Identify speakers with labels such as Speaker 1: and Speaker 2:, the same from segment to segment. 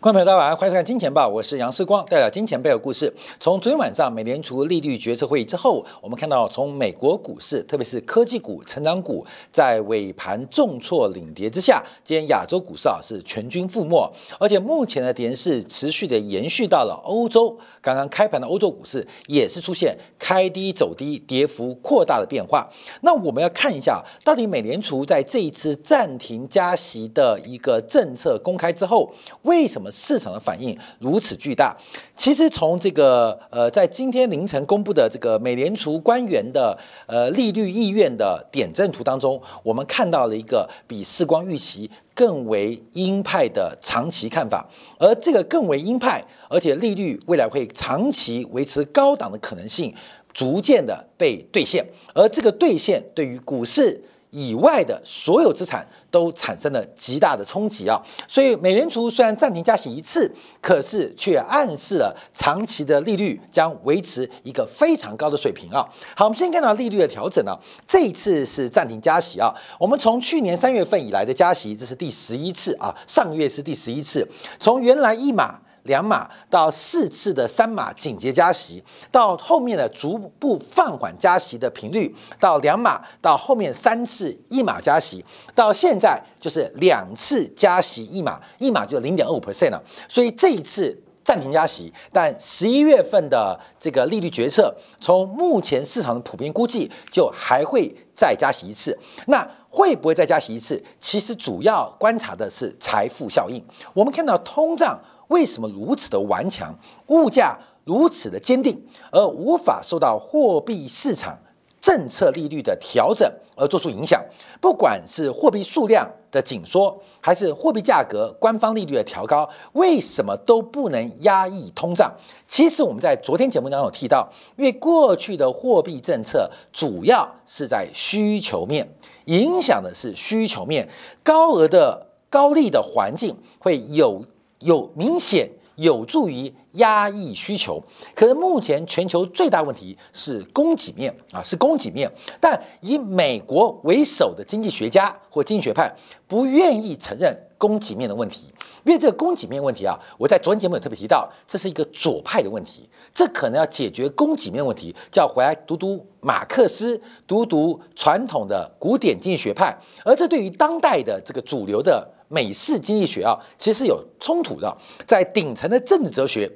Speaker 1: 观众朋友，大家晚欢迎收看《金钱报》，我是杨世光，带来金钱背后故事。从昨天晚上美联储利率决策会议之后，我们看到从美国股市，特别是科技股、成长股，在尾盘重挫领跌之下，今天亚洲股市啊是全军覆没，而且目前的跌势持续的延续到了欧洲。刚刚开盘的欧洲股市也是出现开低走低、跌幅扩大的变化。那我们要看一下，到底美联储在这一次暂停加息的一个政策公开之后，为什么？市场的反应如此巨大，其实从这个呃，在今天凌晨公布的这个美联储官员的呃利率意愿的点阵图当中，我们看到了一个比世光预期更为鹰派的长期看法，而这个更为鹰派，而且利率未来会长期维持高档的可能性，逐渐的被兑现，而这个兑现对于股市。以外的所有资产都产生了极大的冲击啊！所以美联储虽然暂停加息一次，可是却暗示了长期的利率将维持一个非常高的水平啊！好，我们先看到利率的调整啊，这一次是暂停加息啊。我们从去年三月份以来的加息，这是第十一次啊，上个月是第十一次，从原来一码。两码到四次的三码紧急加息，到后面的逐步放缓加息的频率，到两码到后面三次一码加息，到现在就是两次加息一码，一码就零点二五 percent 了。所以这一次暂停加息，但十一月份的这个利率决策，从目前市场的普遍估计，就还会再加息一次。那会不会再加息一次？其实主要观察的是财富效应。我们看到通胀。为什么如此的顽强，物价如此的坚定，而无法受到货币市场政策利率的调整而做出影响？不管是货币数量的紧缩，还是货币价格官方利率的调高，为什么都不能压抑通胀？其实我们在昨天节目当中有提到，因为过去的货币政策主要是在需求面，影响的是需求面，高额的高利的环境会有。有明显有助于压抑需求，可是目前全球最大问题是供给面啊，是供给面。但以美国为首的经济学家或经济学派不愿意承认供给面的问题，因为这个供给面问题啊，我在昨天节目也特别提到，这是一个左派的问题，这可能要解决供给面问题，就要回来读读马克思，读读传统的古典经济学派，而这对于当代的这个主流的。美式经济学啊，其实有冲突的，在顶层的政治哲学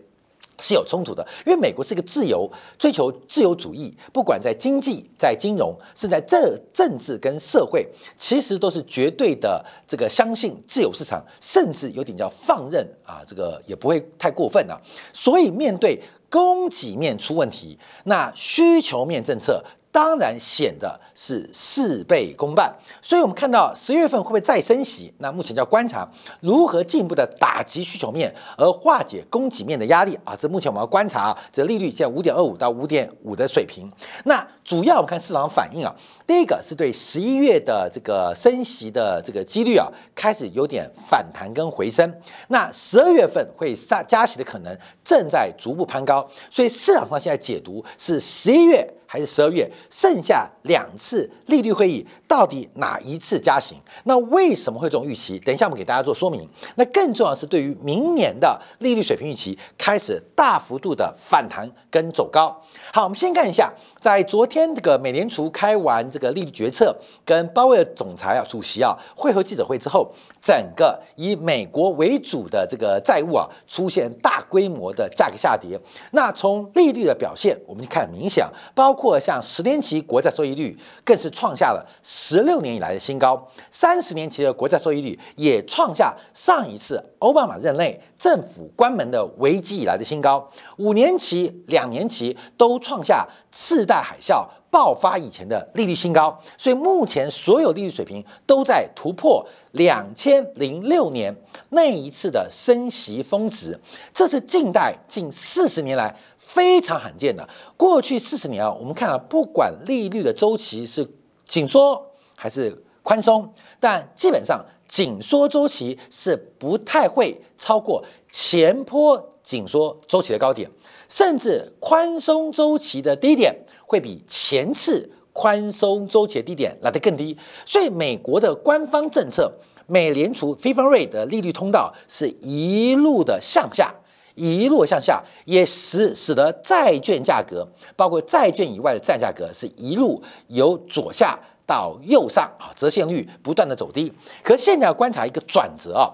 Speaker 1: 是有冲突的，因为美国是一个自由、追求自由主义，不管在经济、在金融，是在政政治跟社会，其实都是绝对的这个相信自由市场，甚至有点叫放任啊，这个也不会太过分啊。所以面对供给面出问题，那需求面政策。当然显得是事倍功半，所以我们看到十月份会不会再升息？那目前就要观察如何进一步的打击需求面，而化解供给面的压力啊。这目前我们要观察啊这利率现在五点二五到五点五的水平。那主要我们看市场反应啊，第一个是对十一月的这个升息的这个几率啊，开始有点反弹跟回升。那十二月份会加加息的可能正在逐步攀高，所以市场上现在解读是十一月。还是十二月剩下两次利率会议，到底哪一次加息？那为什么会这种预期？等一下我们给大家做说明。那更重要是对于明年的利率水平预期开始大幅度的反弹跟走高。好，我们先看一下，在昨天这个美联储开完这个利率决策，跟鲍威尔总裁啊主席啊会后记者会之后，整个以美国为主的这个债务啊出现大规模的价格下跌。那从利率的表现，我们看明显，包括。像十年期国债收益率更是创下了十六年以来的新高，三十年期的国债收益率也创下上一次奥巴马任内政府关门的危机以来的新高，五年期、两年期都创下次贷海啸爆发以前的利率新高，所以目前所有利率水平都在突破两千零六年那一次的升息峰值，这是近代近四十年来。非常罕见的，过去四十年啊，我们看啊，不管利率的周期是紧缩还是宽松，但基本上紧缩周期是不太会超过前坡紧缩周期的高点，甚至宽松周期的低点会比前次宽松周期的低点来得更低。所以美国的官方政策美联储非方瑞的利率通道是一路的向下，一路向下，也使使得债券价格，包括债券以外的债价格，是一路由左下到右上啊，折现率不断的走低。可现在要观察一个转折啊，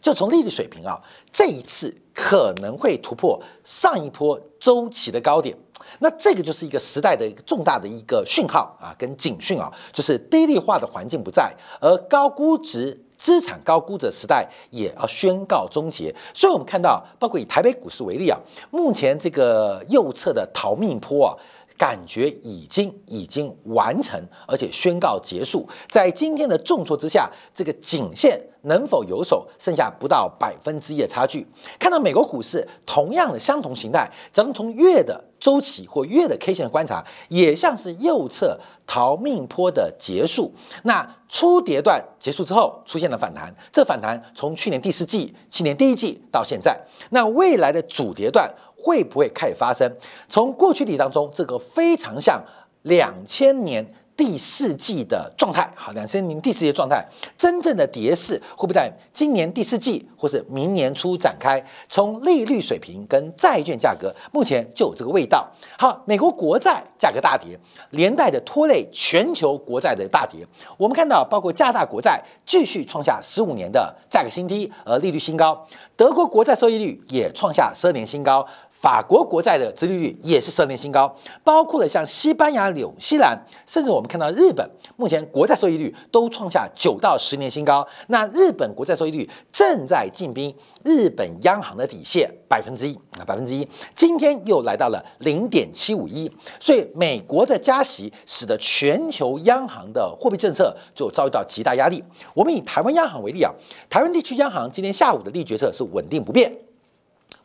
Speaker 1: 就从利率水平啊，这一次可能会突破上一波周期的高点。那这个就是一个时代的一个重大的一个讯号啊，跟警讯啊，就是低利化的环境不在，而高估值资产高估值时代也要宣告终结。所以，我们看到，包括以台北股市为例啊，目前这个右侧的逃命坡啊。感觉已经已经完成，而且宣告结束。在今天的重挫之下，这个颈线能否有手，剩下不到百分之一的差距。看到美国股市同样的相同形态，咱们从月的周期或月的 K 线观察，也像是右侧逃命坡的结束。那初跌段结束之后，出现了反弹。这反弹从去年第四季、去年第一季到现在，那未来的主跌段。会不会开始发生？从过去历当中，这个非常像两千年。第四季的状态，好，两千年第四季的状态，真正的跌势会不会在今年第四季或是明年初展开？从利率水平跟债券价格，目前就有这个味道。好，美国国债价格大跌，连带的拖累全球国债的大跌。我们看到，包括加拿大国债继续创下十五年的价格新低，而利率新高；德国国债收益率也创下十二年新高。法国国债的殖利率也是十年新高，包括了像西班牙、纽西兰，甚至我们看到日本，目前国债收益率都创下九到十年新高。那日本国债收益率正在进兵日本央行的底线百分之一啊，百分之一，今天又来到了零点七五一。所以美国的加息使得全球央行的货币政策就遭遇到极大压力。我们以台湾央行为例啊，台湾地区央行今天下午的利决策是稳定不变。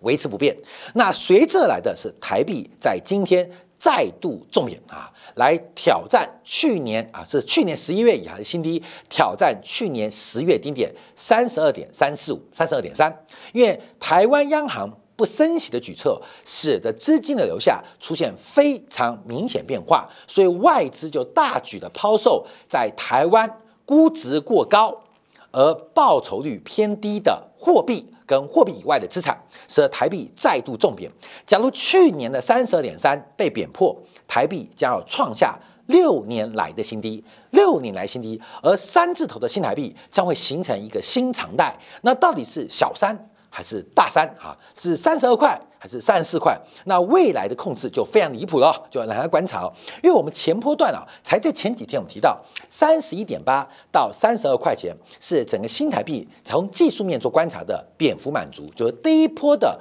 Speaker 1: 维持不变，那随之而来的是台币在今天再度重演啊，来挑战去年啊，是去年十一月以来的新低，挑战去年十月低点三十二点三四五、三十二点三。因为台湾央行不升息的举措，使得资金的流向出现非常明显变化，所以外资就大举的抛售在台湾估值过高而报酬率偏低的货币。跟货币以外的资产，使得台币再度重贬。假如去年的三十二点三被贬破，台币将要创下六年来的新低，六年来新低。而三字头的新台币将会形成一个新常态。那到底是小三？还是大三啊？是三十二块还是三十四块？那未来的控制就非常离谱了，就来观察。因为我们前波段啊，才在前几天我们提到三十一点八到三十二块钱是整个新台币从技术面做观察的蝙蝠满足，就是第一波的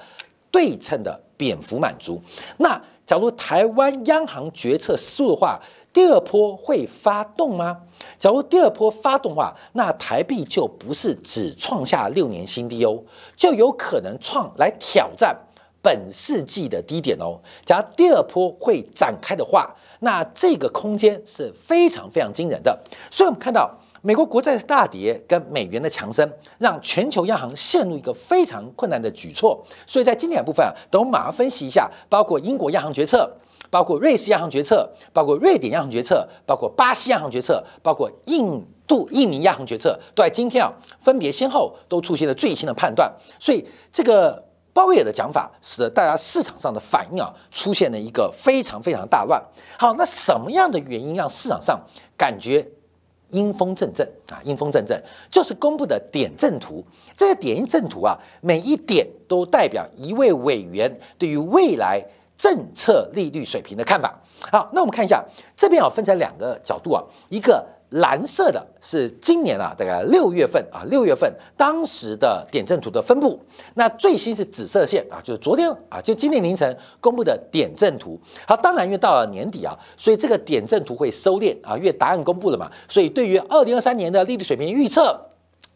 Speaker 1: 对称的蝙蝠满足。那假如台湾央行决策失误的话，第二波会发动吗？假如第二波发动的话，那台币就不是只创下六年新低哦，就有可能创来挑战本世纪的低点哦。假如第二波会展开的话，那这个空间是非常非常惊人的。所以我们看到美国国债的大跌跟美元的强升，让全球央行陷入一个非常困难的举措。所以在经典部分啊，等我马上分析一下，包括英国央行决策。包括瑞士央行决策，包括瑞典央行决策，包括巴西央行决策，包括印度、印尼央行决策，都在今天啊，分别先后都出现了最新的判断。所以这个鲍威尔的讲法，使得大家市场上的反应啊，出现了一个非常非常大乱。好，那什么样的原因让市场上感觉阴风阵阵啊？阴风阵阵，就是公布的点阵图。这个点阵图啊，每一点都代表一位委员对于未来。政策利率水平的看法。好，那我们看一下这边啊，分成两个角度啊。一个蓝色的是今年啊，大概六月份啊，六月份当时的点阵图的分布。那最新是紫色线啊，就是昨天啊，就今天凌晨公布的点阵图。好，当然因为到了年底啊，所以这个点阵图会收敛啊，因为答案公布了嘛，所以对于二零二三年的利率水平预测。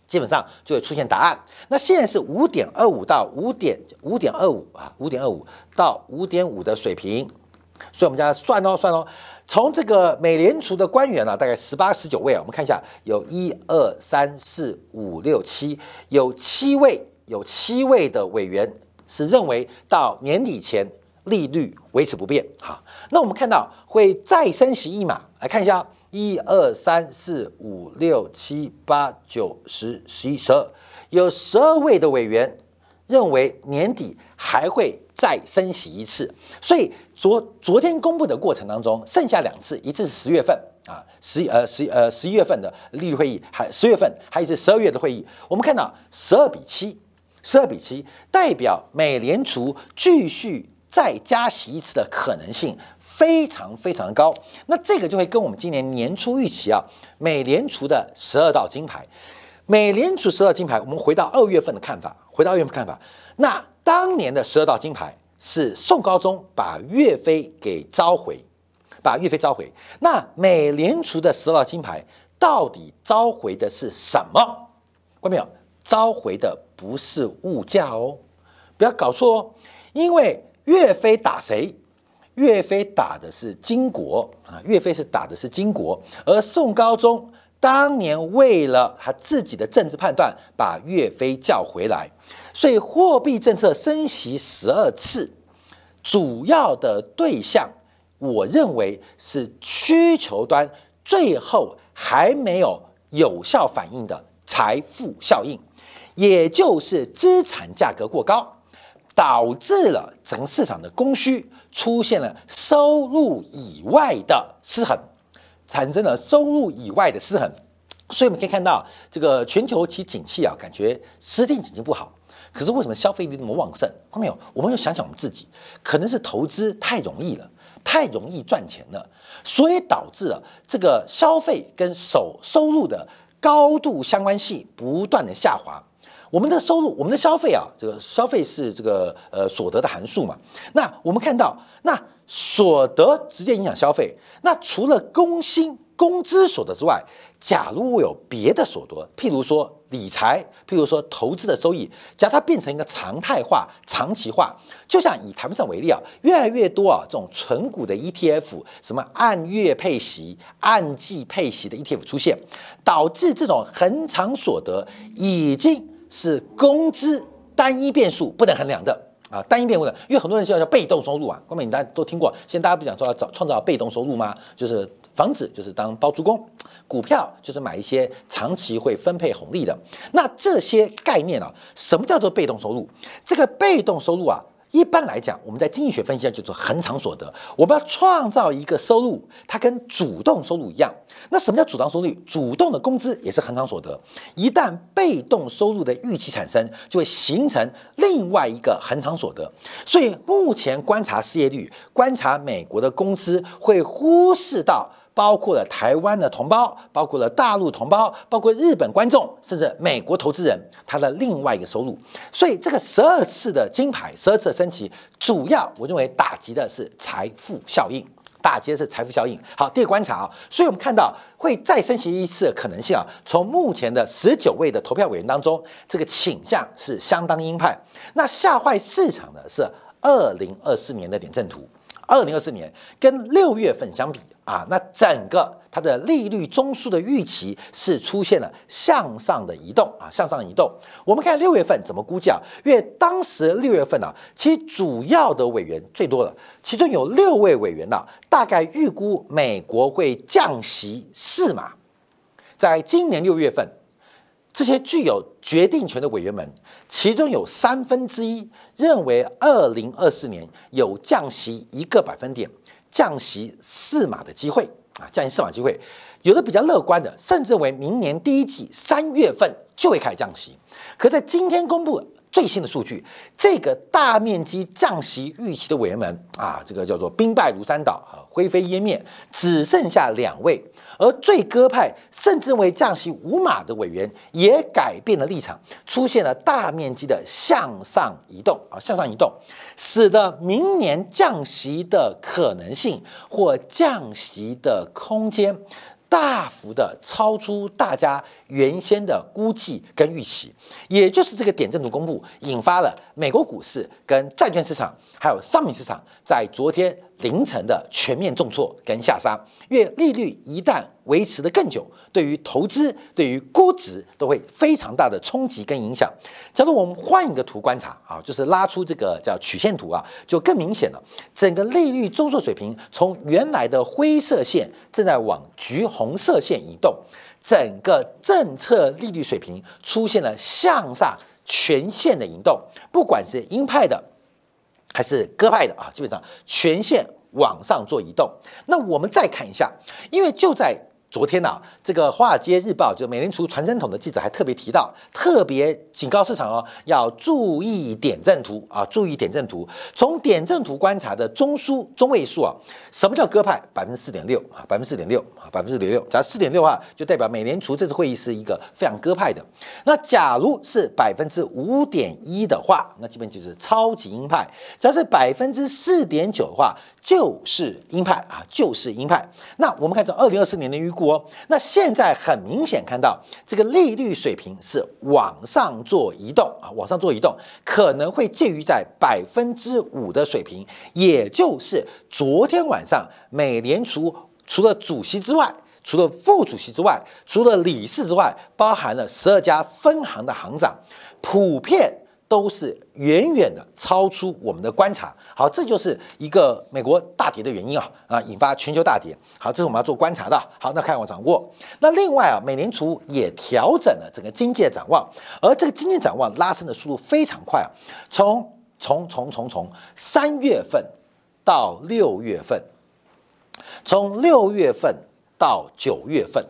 Speaker 1: 基本上就会出现答案。那现在是五点二五到五点五点二五啊，五点二五到五点五的水平。所以我们家算哦算哦，从这个美联储的官员呢，大概十八十九位啊，我们看一下，有一二三四五六七，有七位有七位的委员是认为到年底前利率维持不变。好，那我们看到会再升息一码，来看一下。一二三四五六七八九十十一十二，有十二位的委员认为年底还会再升息一次，所以昨昨天公布的过程当中，剩下两次，一次是十月份啊，十呃十呃十一月份的利率会议，还十月份还有一次十二月的会议，我们看到十二比七，十二比七代表美联储继续再加息一次的可能性。非常非常高，那这个就会跟我们今年年初预期啊，美联储的十二道金牌，美联储十二道金牌，我们回到二月份的看法，回到二月份看法，那当年的十二道金牌是宋高宗把岳飞给召回，把岳飞召回，那美联储的十二道金牌到底召回的是什么？关没有？召回的不是物价哦，不要搞错哦，因为岳飞打谁？岳飞打的是金国啊，岳飞是打的是金国，而宋高宗当年为了他自己的政治判断，把岳飞叫回来，所以货币政策升息十二次，主要的对象，我认为是需求端最后还没有有效反应的财富效应，也就是资产价格过高，导致了整个市场的供需。出现了收入以外的失衡，产生了收入以外的失衡，所以我们可以看到这个全球其景气啊，感觉实体经济不好。可是为什么消费力那么旺盛？看到没有？我们要想想我们自己，可能是投资太容易了，太容易赚钱了，所以导致了这个消费跟收收入的高度相关性不断的下滑。我们的收入，我们的消费啊，这个消费是这个呃所得的函数嘛。那我们看到，那所得直接影响消费。那除了工薪、工资所得之外，假如我有别的所得，譬如说理财，譬如说投资的收益，假如它变成一个常态化、长期化，就像以台湾上为例啊，越来越多啊这种纯股的 ETF，什么按月配息、按季配息的 ETF 出现，导致这种恒常所得已经。是工资单一变数不能衡量的啊，单一变数的，因为很多人叫叫被动收入啊，光美你大家都听过，现在大家不讲说要找创造被动收入吗？就是房子就是当包租公，股票就是买一些长期会分配红利的，那这些概念啊，什么叫做被动收入？这个被动收入啊。一般来讲，我们在经济学分析上叫做恒常所得。我们要创造一个收入，它跟主动收入一样。那什么叫主动收入？主动的工资也是恒常所得。一旦被动收入的预期产生，就会形成另外一个恒常所得。所以目前观察失业率，观察美国的工资，会忽视到。包括了台湾的同胞，包括了大陆同胞，包括日本观众，甚至美国投资人，他的另外一个收入。所以这个十二次的金牌，十二次的升旗，主要我认为打击的是财富效应，打击的是财富效应。好，第二个观察啊，所以我们看到会再升级一次的可能性啊，从目前的十九位的投票委员当中，这个倾向是相当鹰派。那吓坏市场的是二零二四年的点阵图。二零二四年跟六月份相比啊，那整个它的利率中枢的预期是出现了向上的移动啊，向上移动。我们看六月份怎么估计啊？因为当时六月份呢，其主要的委员最多的，其中有六位委员呢，大概预估美国会降息四码，在今年六月份。这些具有决定权的委员们，其中有三分之一认为，二零二四年有降息一个百分点、降息四码的机会啊，降息四码机会。有的比较乐观的，甚至为明年第一季三月份就会开始降息。可在今天公布最新的数据，这个大面积降息预期的委员们啊，这个叫做兵败如山倒啊，灰飞烟灭，只剩下两位。而最鸽派，甚至为降息五码的委员，也改变了立场，出现了大面积的向上移动啊，向上移动，使得明年降息的可能性或降息的空间。大幅的超出大家原先的估计跟预期，也就是这个点阵图公布，引发了美国股市跟债券市场，还有商品市场，在昨天凌晨的全面重挫跟下杀。因为利率一旦维持的更久，对于投资、对于估值都会非常大的冲击跟影响。假如我们换一个图观察啊，就是拉出这个叫曲线图啊，就更明显了。整个利率周数水平从原来的灰色线正在往橘红色线移动，整个政策利率水平出现了向上全线的移动，不管是鹰派的还是鸽派的啊，基本上全线往上做移动。那我们再看一下，因为就在。昨天呢，这个《华尔街日报》就美联储传声筒的记者还特别提到，特别警告市场哦，要注意点阵图啊，注意点阵图。从点阵图观察的中枢中位数啊，什么叫鸽派？百分之四点六啊，百分之四点六啊，百分之四点六。假如四点六的话，就代表美联储这次会议是一个非常鸽派的。那假如是百分之五点一的话，那基本就是超级鹰派；只要是百分之四点九的话，就是鹰派啊，就是鹰派。那我们看这二零二四年的预。国那现在很明显看到这个利率水平是往上做移动啊，往上做移动，可能会介于在百分之五的水平，也就是昨天晚上美联储除了主席之外，除了副主席之外，除了理事之外，包含了十二家分行的行长，普遍。都是远远的超出我们的观察。好，这就是一个美国大跌的原因啊啊，引发全球大跌。好，这是我们要做观察的。好，那看我掌握。那另外啊，美联储也调整了整个经济的展望，而这个经济展望拉升的速度非常快啊，从从从从从三月份到六月份，从六月份到九月份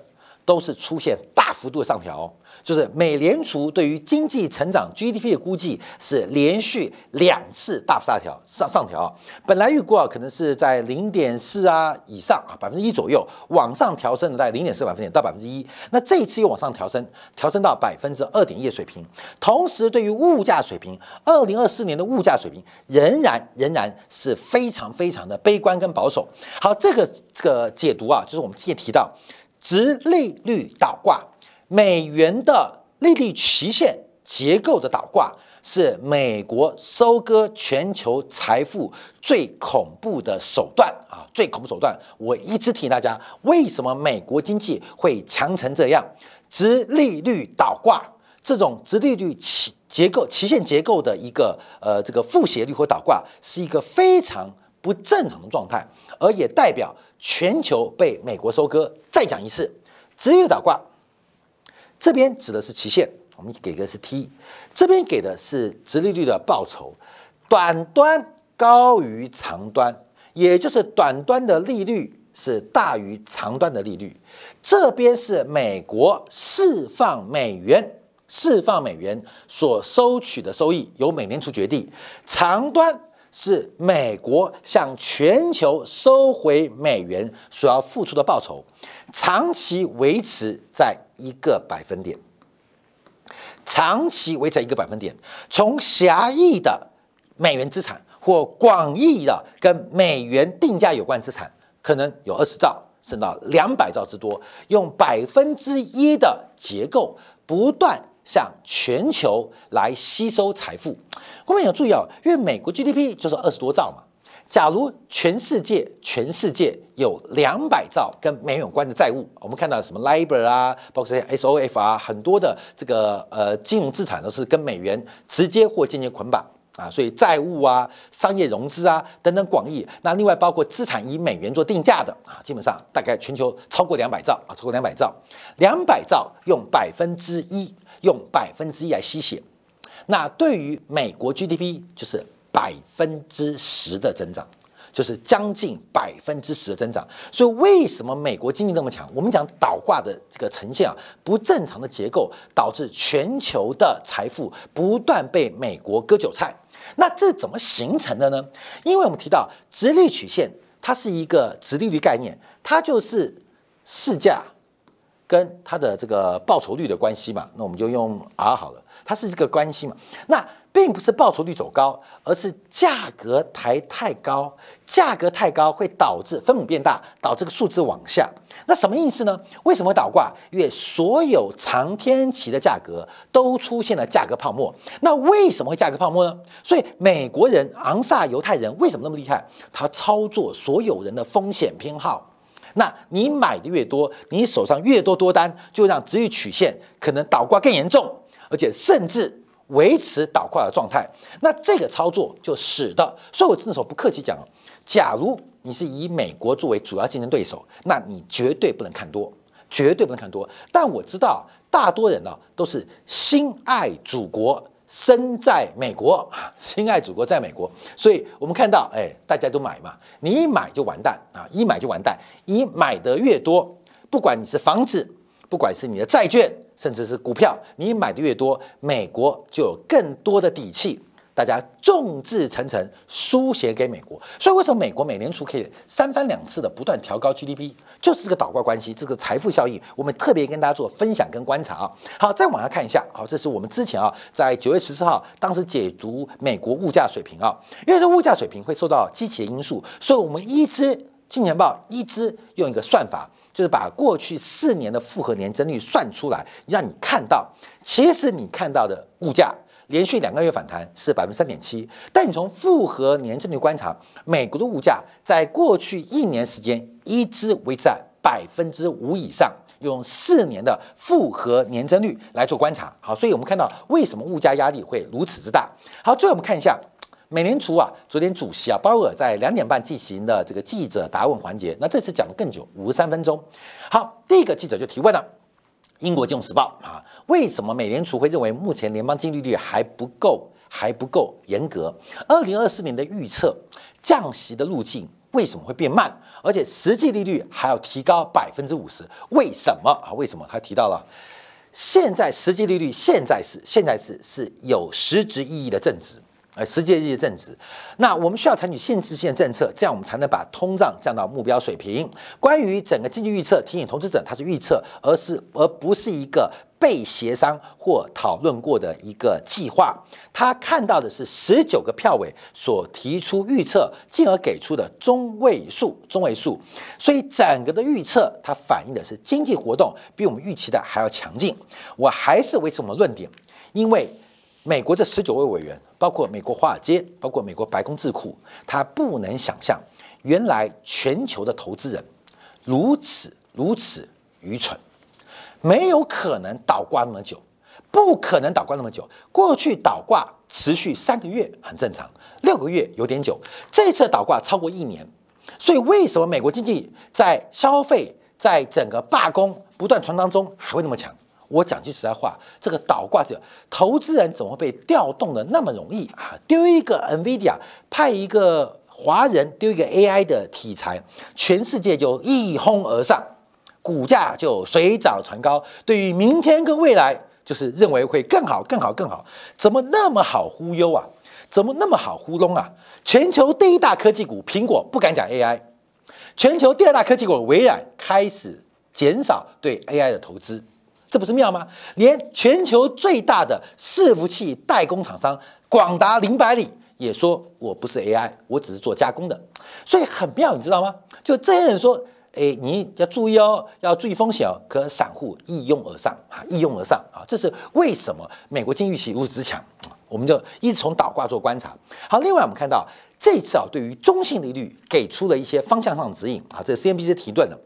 Speaker 1: 都是出现大幅度的上调。就是美联储对于经济成长 GDP 的估计是连续两次大幅下调上上调，本来预估啊可能是在零点四啊以上啊百分之一左右，往上调升的在零点四百分点到百分之一，那这一次又往上调升，调升到百分之二点一的水平。同时，对于物价水平，二零二四年的物价水平仍然仍然是非常非常的悲观跟保守。好，这个这个解读啊，就是我们之前提到，直利率倒挂。美元的利率期限结构的倒挂是美国收割全球财富最恐怖的手段啊！最恐怖手段，我一直提醒大家，为什么美国经济会强成这样？直利率倒挂这种直利率期结构期限结构的一个呃这个负斜率或倒挂，是一个非常不正常的状态，而也代表全球被美国收割。再讲一次，直利率倒挂。这边指的是期限，我们给的是 T，这边给的是直利率的报酬，短端高于长端，也就是短端的利率是大于长端的利率。这边是美国释放美元，释放美元所收取的收益由美联储决定，长端是美国向全球收回美元所要付出的报酬，长期维持在。一个百分点，长期维持一个百分点。从狭义的美元资产或广义的跟美元定价有关资产，可能有二十兆，升到两百兆之多。用百分之一的结构，不断向全球来吸收财富。后面要注意啊，因为美国 GDP 就是二十多兆嘛。假如全世界全世界有两百兆跟美元有关的债务，我们看到什么 LIBOR 啊，包括这些 SOF 啊，很多的这个呃金融资产都是跟美元直接或间接捆绑啊，所以债务啊、商业融资啊等等广义。那另外包括资产以美元做定价的啊，基本上大概全球超过两百兆啊，超过两百兆，两百兆用百分之一，用百分之一来吸血，那对于美国 GDP 就是。百分之十的增长，就是将近百分之十的增长。所以为什么美国经济那么强？我们讲倒挂的这个呈现啊，不正常的结构导致全球的财富不断被美国割韭菜。那这怎么形成的呢？因为我们提到直立曲线，它是一个直利率概念，它就是市价跟它的这个报酬率的关系嘛。那我们就用 R 好了，它是这个关系嘛。那并不是报酬率走高，而是价格抬太高，价格太高会导致分母变大，导致个数字往下。那什么意思呢？为什么会倒挂？因为所有长天期的价格都出现了价格泡沫。那为什么会价格泡沫呢？所以美国人昂萨犹太人为什么那么厉害？他操作所有人的风险偏好。那你买的越多，你手上越多多单，就让值域曲线可能倒挂更严重，而且甚至维持倒挂的状态。那这个操作就使得，所以我那时候不客气讲，假如。你是以美国作为主要竞争对手，那你绝对不能看多，绝对不能看多。但我知道，大多人呢都是心爱祖国，身在美国，心爱祖国在美国，所以我们看到，哎，大家都买嘛，你一买就完蛋啊，一买就完蛋。你买的越多，不管你是房子，不管是你的债券，甚至是股票，你买的越多，美国就有更多的底气。大家众志成城，输血给美国，所以为什么美国美联储可以三番两次的不断调高 GDP，就是这个倒挂关系，这个财富效应，我们特别跟大家做分享跟观察啊。好，再往下看一下，好，这是我们之前啊，在九月十四号当时解读美国物价水平啊，因为这物价水平会受到积极的因素，所以我们一支金钱豹一支用一个算法，就是把过去四年的复合年增率算出来，让你看到，其实你看到的物价。连续两个月反弹是百分之三点七，但你从复合年增率观察，美国的物价在过去一年时间一直维持在百分之五以上，用四年的复合年增率来做观察。好，所以我们看到为什么物价压力会如此之大。好，最后我们看一下美联储啊，昨天主席啊鲍尔在两点半进行的这个记者答问环节，那这次讲的更久，五十三分钟。好，第一个记者就提问了。英国金融时报啊，为什么美联储会认为目前联邦基金利率还不够，还不够严格？二零二四年的预测降息的路径为什么会变慢？而且实际利率还要提高百分之五十，为什么啊？为什么？他提到了现在实际利率现在是现在是是有实质意义的正值。呃，世界日正值，那我们需要采取限制性政策，这样我们才能把通胀降到目标水平。关于整个经济预测，提醒投资者，它是预测，而是而不是一个被协商或讨论过的一个计划。他看到的是十九个票委所提出预测，进而给出的中位数，中位数。所以整个的预测，它反映的是经济活动比我们预期的还要强劲。我还是维持我们论点，因为。美国这十九位委员，包括美国华尔街，包括美国白宫智库，他不能想象，原来全球的投资人如此如此愚蠢，没有可能倒挂那么久，不可能倒挂那么久。过去倒挂持续三个月很正常，六个月有点久，这次倒挂超过一年，所以为什么美国经济在消费在整个罢工不断传当中还会那么强？我讲句实在话，这个倒挂者投资人怎么会被调动的那么容易啊？丢一个 NVIDIA，派一个华人丢一个 AI 的题材，全世界就一哄而上，股价就水涨船高。对于明天跟未来，就是认为会更好、更好、更好。怎么那么好忽悠啊？怎么那么好糊弄啊？全球第一大科技股苹果不敢讲 AI，全球第二大科技股微软开始减少对 AI 的投资。这不是妙吗？连全球最大的伺服器代工厂商广达林百里也说：“我不是 AI，我只是做加工的。”所以很妙，你知道吗？就这些人说：“哎，你要注意哦，要注意风险哦。”可散户一拥而上啊，一拥而上啊！这是为什么美国经济预期如此之强？我们就一直从倒挂做观察。好，另外我们看到这次啊，对于中性利率给出了一些方向上的指引啊，这 CNBC 提顿的。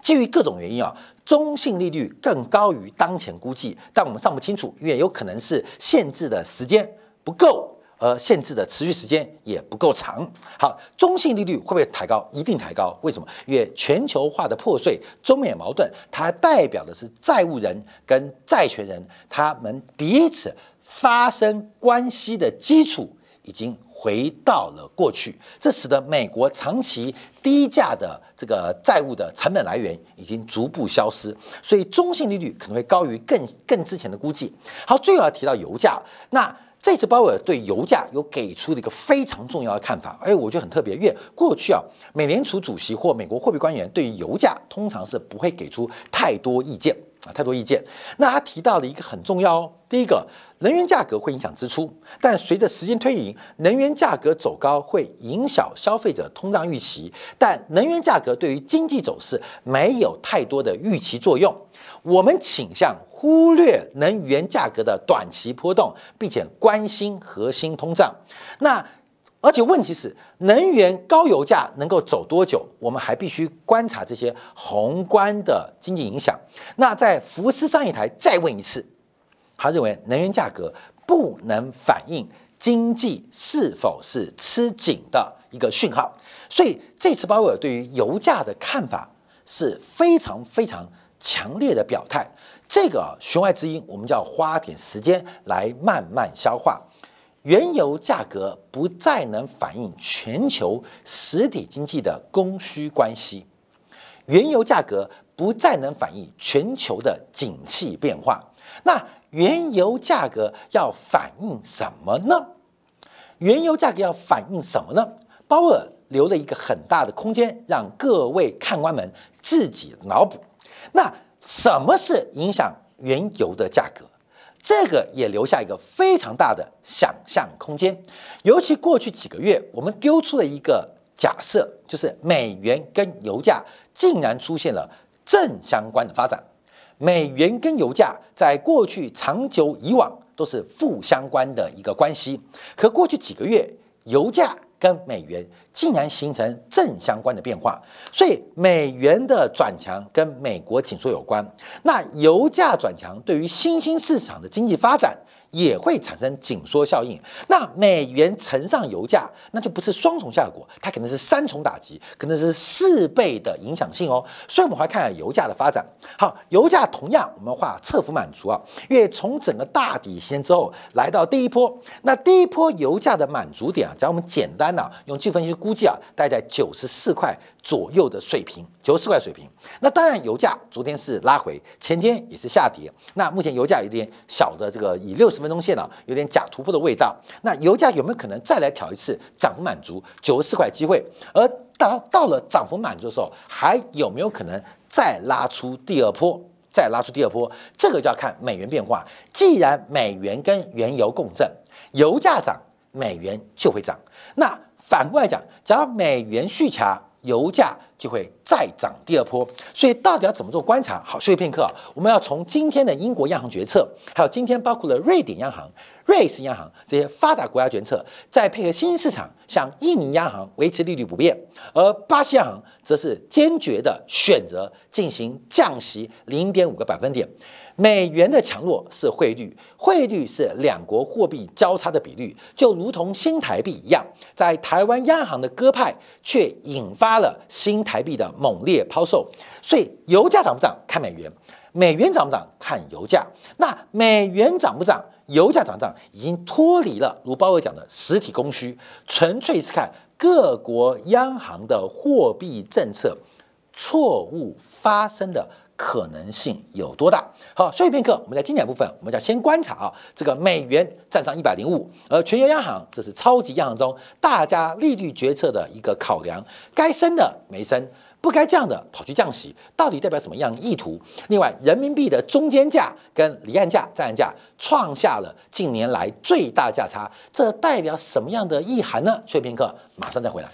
Speaker 1: 基于各种原因啊。中性利率更高于当前估计，但我们尚不清楚，因为有可能是限制的时间不够，而限制的持续时间也不够长。好，中性利率会不会抬高？一定抬高。为什么？因为全球化的破碎、中美矛盾，它代表的是债务人跟债权人他们彼此发生关系的基础。已经回到了过去，这使得美国长期低价的这个债务的成本来源已经逐步消失，所以中性利率可能会高于更更之前的估计。好，最后要提到油价，那这次鲍威尔对油价有给出了一个非常重要的看法，哎，我觉得很特别，因为过去啊，美联储主席或美国货币官员对于油价通常是不会给出太多意见。啊，太多意见。那他提到了一个很重要哦，第一个，能源价格会影响支出，但随着时间推移，能源价格走高会影响消费者通胀预期，但能源价格对于经济走势没有太多的预期作用。我们倾向忽略能源价格的短期波动，并且关心核心通胀。那而且问题是，能源高油价能够走多久？我们还必须观察这些宏观的经济影响。那在福斯商业台再问一次，他认为能源价格不能反映经济是否是吃紧的一个讯号。所以这次鲍威尔对于油价的看法是非常非常强烈的表态。这个弦外之音，我们就要花点时间来慢慢消化。原油价格不再能反映全球实体经济的供需关系，原油价格不再能反映全球的景气变化。那原油价格要反映什么呢？原油价格要反映什么呢？鲍尔留了一个很大的空间，让各位看官们自己脑补。那什么是影响原油的价格？这个也留下一个非常大的想象空间，尤其过去几个月，我们丢出了一个假设，就是美元跟油价竟然出现了正相关的发展。美元跟油价在过去长久以往都是负相关的一个关系，可过去几个月，油价跟美元竟然形成正相关的变化，所以美元的转强跟美国紧缩有关。那油价转强对于新兴市场的经济发展。也会产生紧缩效应。那美元乘上油价，那就不是双重效果，它可能是三重打击，可能是四倍的影响性哦。所以，我们来看看油价的发展。好，油价同样我们画侧幅满足啊，因为从整个大底线之后来到第一波，那第一波油价的满足点啊，只要我们简单的用计分析估计啊，大概在九十四块左右的水平，九十四块水平。那当然，油价昨天是拉回，前天也是下跌。那目前油价有点小的这个以六十。分钟线啊，有点假突破的味道。那油价有没有可能再来挑一次涨幅满足九十四块机会？而到到了涨幅满足的时候，还有没有可能再拉出第二波？再拉出第二波，这个就要看美元变化。既然美元跟原油共振，油价涨，美元就会涨。那反过来讲，只要美元续强，油价就会再涨第二波，所以到底要怎么做观察？好，休息片刻，我们要从今天的英国央行决策，还有今天包括了瑞典央行、瑞士央行这些发达国家决策，再配合新兴市场，像印尼央行维持利率不变，而巴西央行则是坚决的选择进行降息零点五个百分点。美元的强弱是汇率，汇率是两国货币交叉的比率，就如同新台币一样，在台湾央行的鸽派却引发了新台币的猛烈抛售，所以油价涨不涨看美元，美元涨不涨看油价。那美元涨不涨，油价涨不涨，已经脱离了如鲍威讲的实体供需，纯粹是看各国央行的货币政策错误发生的。可能性有多大？好，休息片刻，我们在经典部分，我们要先观察啊，这个美元站上一百零五，而全球央行这是超级央行中大家利率决策的一个考量，该升的没升，不该降的跑去降息，到底代表什么样意图？另外，人民币的中间价跟离岸价、在岸价创下了近年来最大价差，这代表什么样的意涵呢？休息片刻，马上再回来。